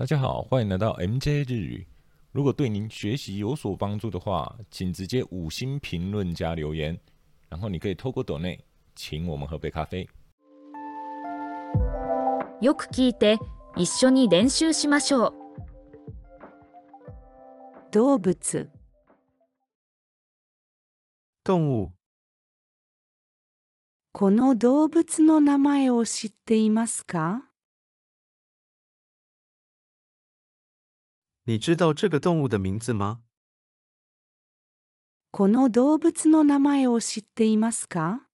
大家好，欢迎来到 MJ 日语。如果对您学习有所帮助的话，请直接五星评论加留言，然后你可以透过抖内请我们喝杯咖啡。よく聞いて一緒に練習しましょう動物动物，この動物の名前を知っていますか 你知道这个动物的名字吗？この動物の名前を知っていますか？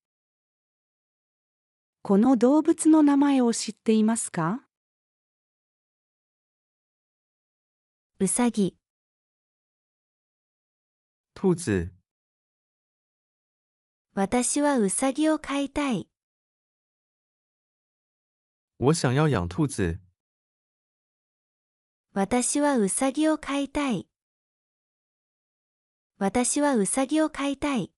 この動物の名前を知っていますか？うさぎ。兔子，私はうさぎを飼いたい。我想要养兔子。私はうさぎを飼いたい私はうさぎを飼いたい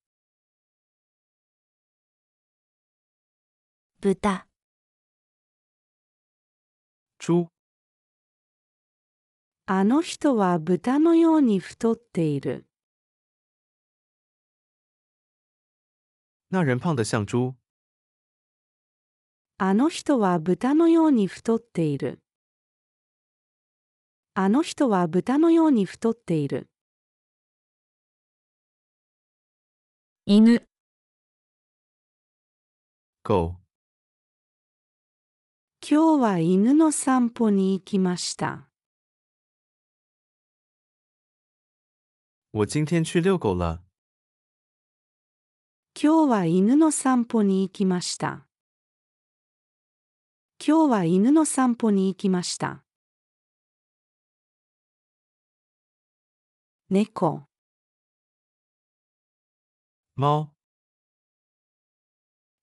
豚猪，あの人は豚のように太っている。那人胖得像猪。あの人は豚のように太っている。あの人は豚のように太っている。犬狗，今日は犬の散歩に行きました。我今天去遛狗了。今日は犬の散歩に行きました。今日は犬の散歩に行きました。猫。猫，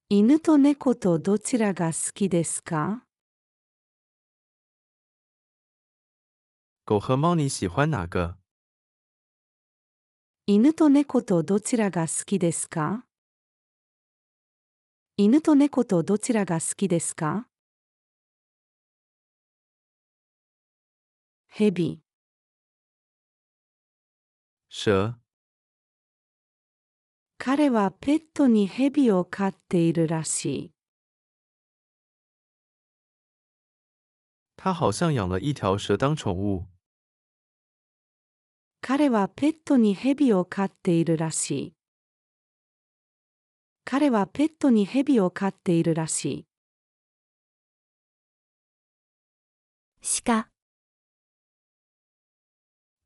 犬と猫とどちらが好きですか？狗和猫你喜欢哪个？犬と猫とどちらが好きですか？犬と猫とどちらが好きですか？蛇蛇，彼はペットに蛇を飼っているらしい。它好像养了一条蛇当宠物。彼はペットに蛇を飼っているらしい。彼はペットに蛇を飼っているらしい。鹿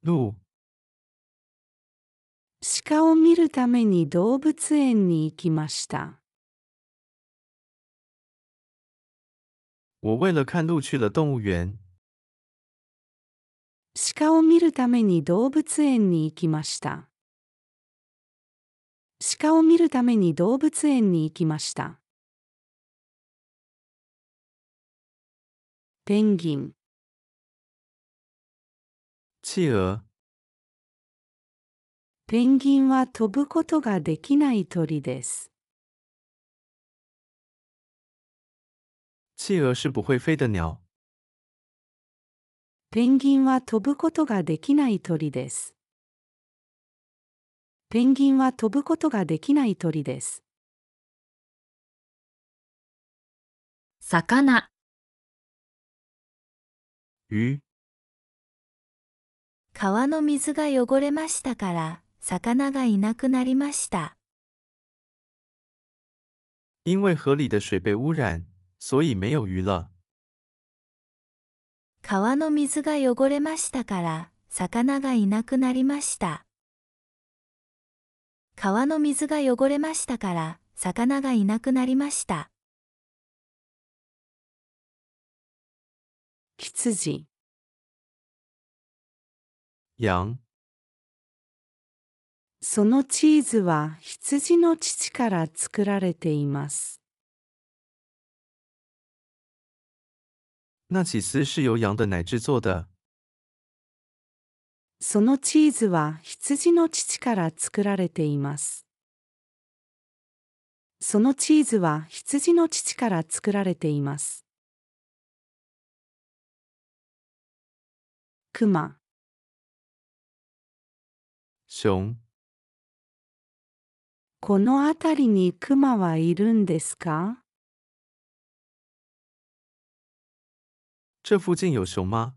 鹿，鹿を見るために動物園に行きました。我为了看鹿去了动物园。鹿を見るために動物園に行きました。鹿を見るために動物園に行きました。ペンギン企鹅，ペンギンは飛ぶことができない鳥です。企鹅是不会飞的鸟。ペンギンは飛ぶことができない鳥です。ペンギンは飛ぶことができない鳥です。魚鱼，川の水が汚れましたから魚がいなくなりました。因为河里的水被污染，所以没有鱼了。川の水が汚れましたから魚がいなくなりました。川の水が汚れましたから魚がいなくなりました。羊。羊，そのチーズは羊の乳から作られています。那起司是由羊的奶制作的。そのチーズは羊の乳から作られています。そのチーズは羊の乳から作られています。熊。熊。この辺りに熊はいるんですか？这附近有熊吗？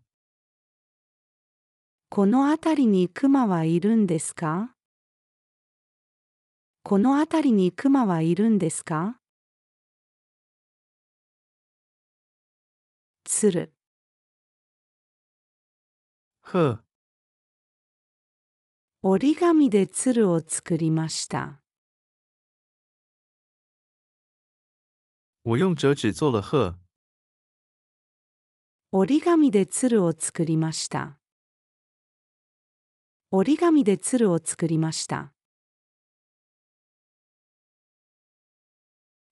この辺りに熊はいるんですか？この辺りに熊はいるんですか？鶴鹤。折り紙で鶴を作りました。我用折纸做了鹤。折り紙で鶴を作りました。折り紙で鶴を作りました。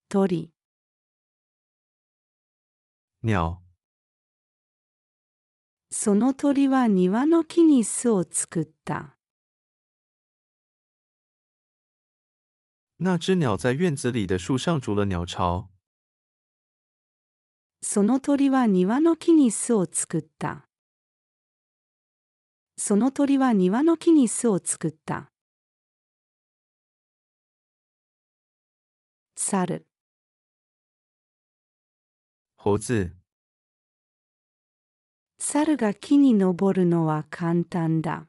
鳥、鸟。その鳥は庭の木に巣を作った。那只鸟在院子里的树上筑了鸟巢。その鳥は庭の木に巣を作った。その鳥は庭の木に巣を作った。猿、猴子。猿が木に登るのは簡単だ。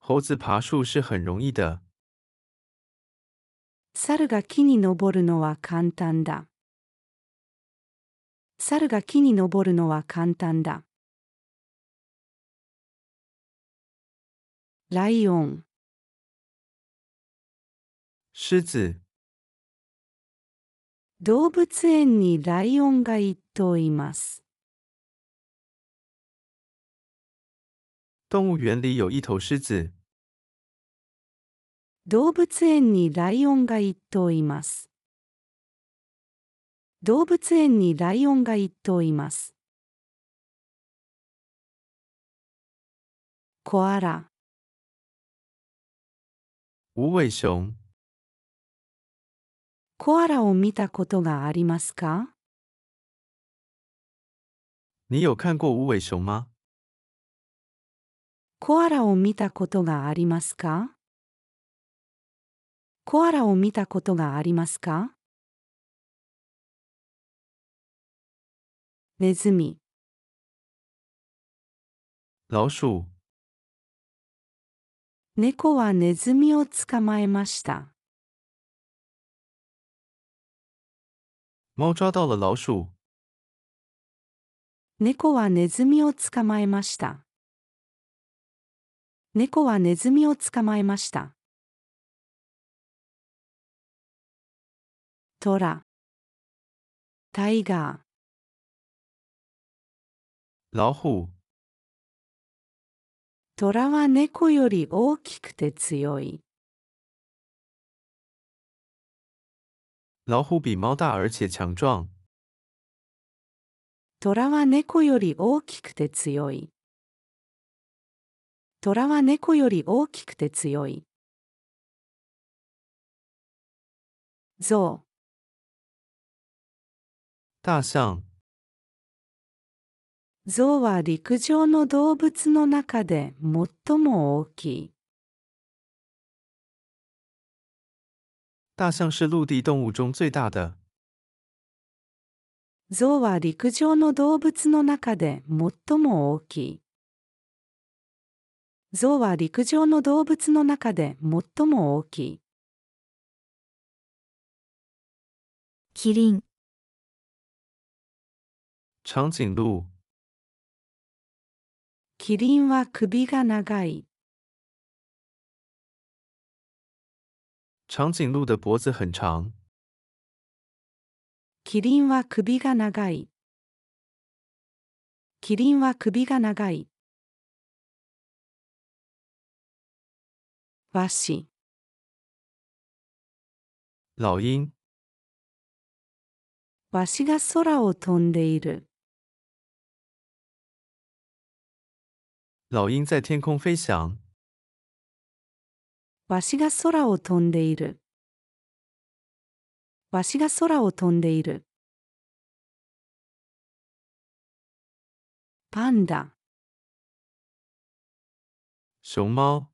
猴子爬树是很容易的。猿が木に登るのは簡単だ。猿が木に登るのは簡単だ。ライオン、狮子。動物園にライオンが一頭います。动物园里有一头狮子。動物園にライオンが一頭います。動物園にライオンが一頭います。コアラ、无尾熊。コアラを見たことがありますか？你有看过无尾熊吗？コアラを見たことがありますか？コアラを見たことがありますか？ネズミ、老鼠。猫はネズミを捕まえました。猫はネズミを捕まえました。猫はネズミを捕まえました。トラ、タイガー、老虎。トラは猫より大きくて強い。老虎比猫大而且强壮。トラは猫より大きくて強い。トラは猫より大きくて強い。ゾ大象。ウ。ゾウは陸上の動物の中で最も大きい。大象是陆地动物中最大的。ゾウは陸上の動物の中で最も大きい。ゾウは陸上の動物の中で最も大きい。キリン、长颈鹿。キリンは首が長い。长颈鹿的脖子很长。キリンは首が長い。キリンは首が長い。ワシ、老鹰。ワシが空を飛んでいる。老鹰在天空飞翔。ワシが空を飛んでいる。ワシが空を飛んでいる。パンダ。熊猫。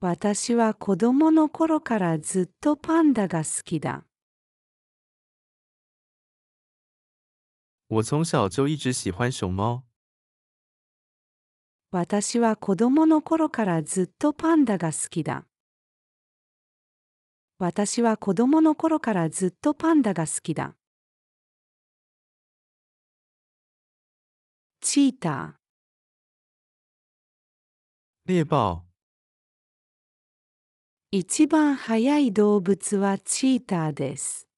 私は子供の頃からずっとパンダが好きだ。我从小就一直喜欢熊猫。私は子供の頃からずっとパンダが好きだ。私は子供の頃からずっとパンダが好きだ。チータ猎豹。ー。一番速い動物はチーターです。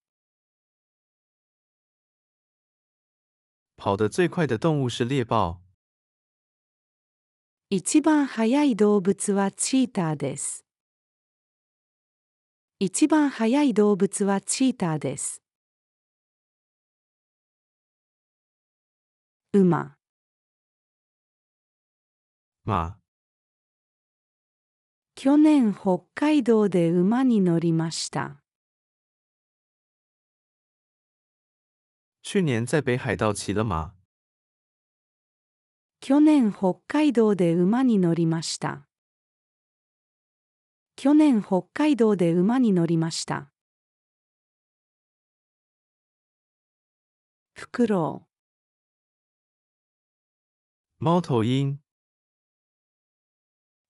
跑得最快的动物是猎豹。一番速い動物はチーターです。一番速い動物はチーターです。馬、马。去年北海道で馬に乗りました。去年在北海道骑了马。去年北海道で馬に乗りました。去年北海道で馬に乗りました。フクロ猫头鹰。ウ、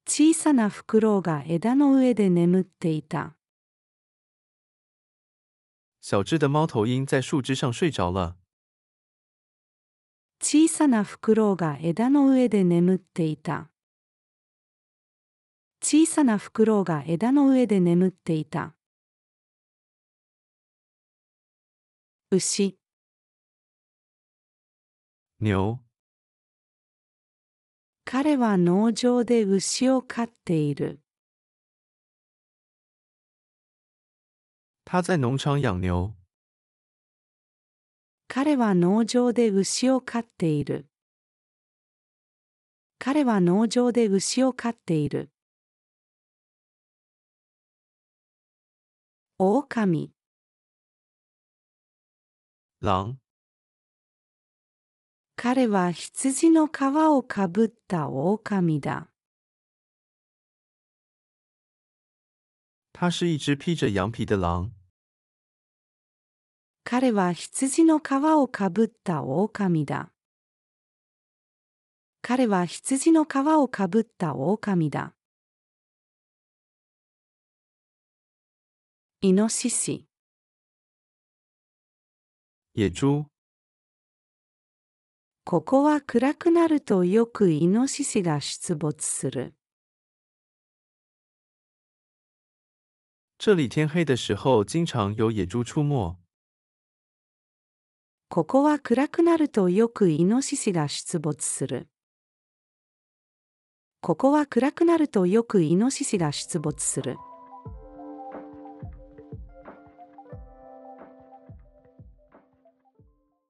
小さなフクロウが枝の上で眠っていた。小只的猫头鹰在树枝上睡着了。小さなフクロウが枝の上で眠っていた。小さなフクロウが枝の上で眠っていた。牛、牛。彼は農場で牛を飼っている。他在农场养牛。彼は農場で牛を飼っている。彼は農場で牛を飼っている。狼、狼。彼は羊の皮をかぶった狼だ。它是一只披着羊皮的狼。彼は羊の皮をかぶった狼だ。彼は羊の皮をかぶった狼だ。イノシシ、野猪。ここは暗くなるとよくイノシシが出没する。这里天黑的时候经常有野猪出没。ここは暗くなるとよくイノシシが出没する。ここは暗くなるとよくイノシシが出没する。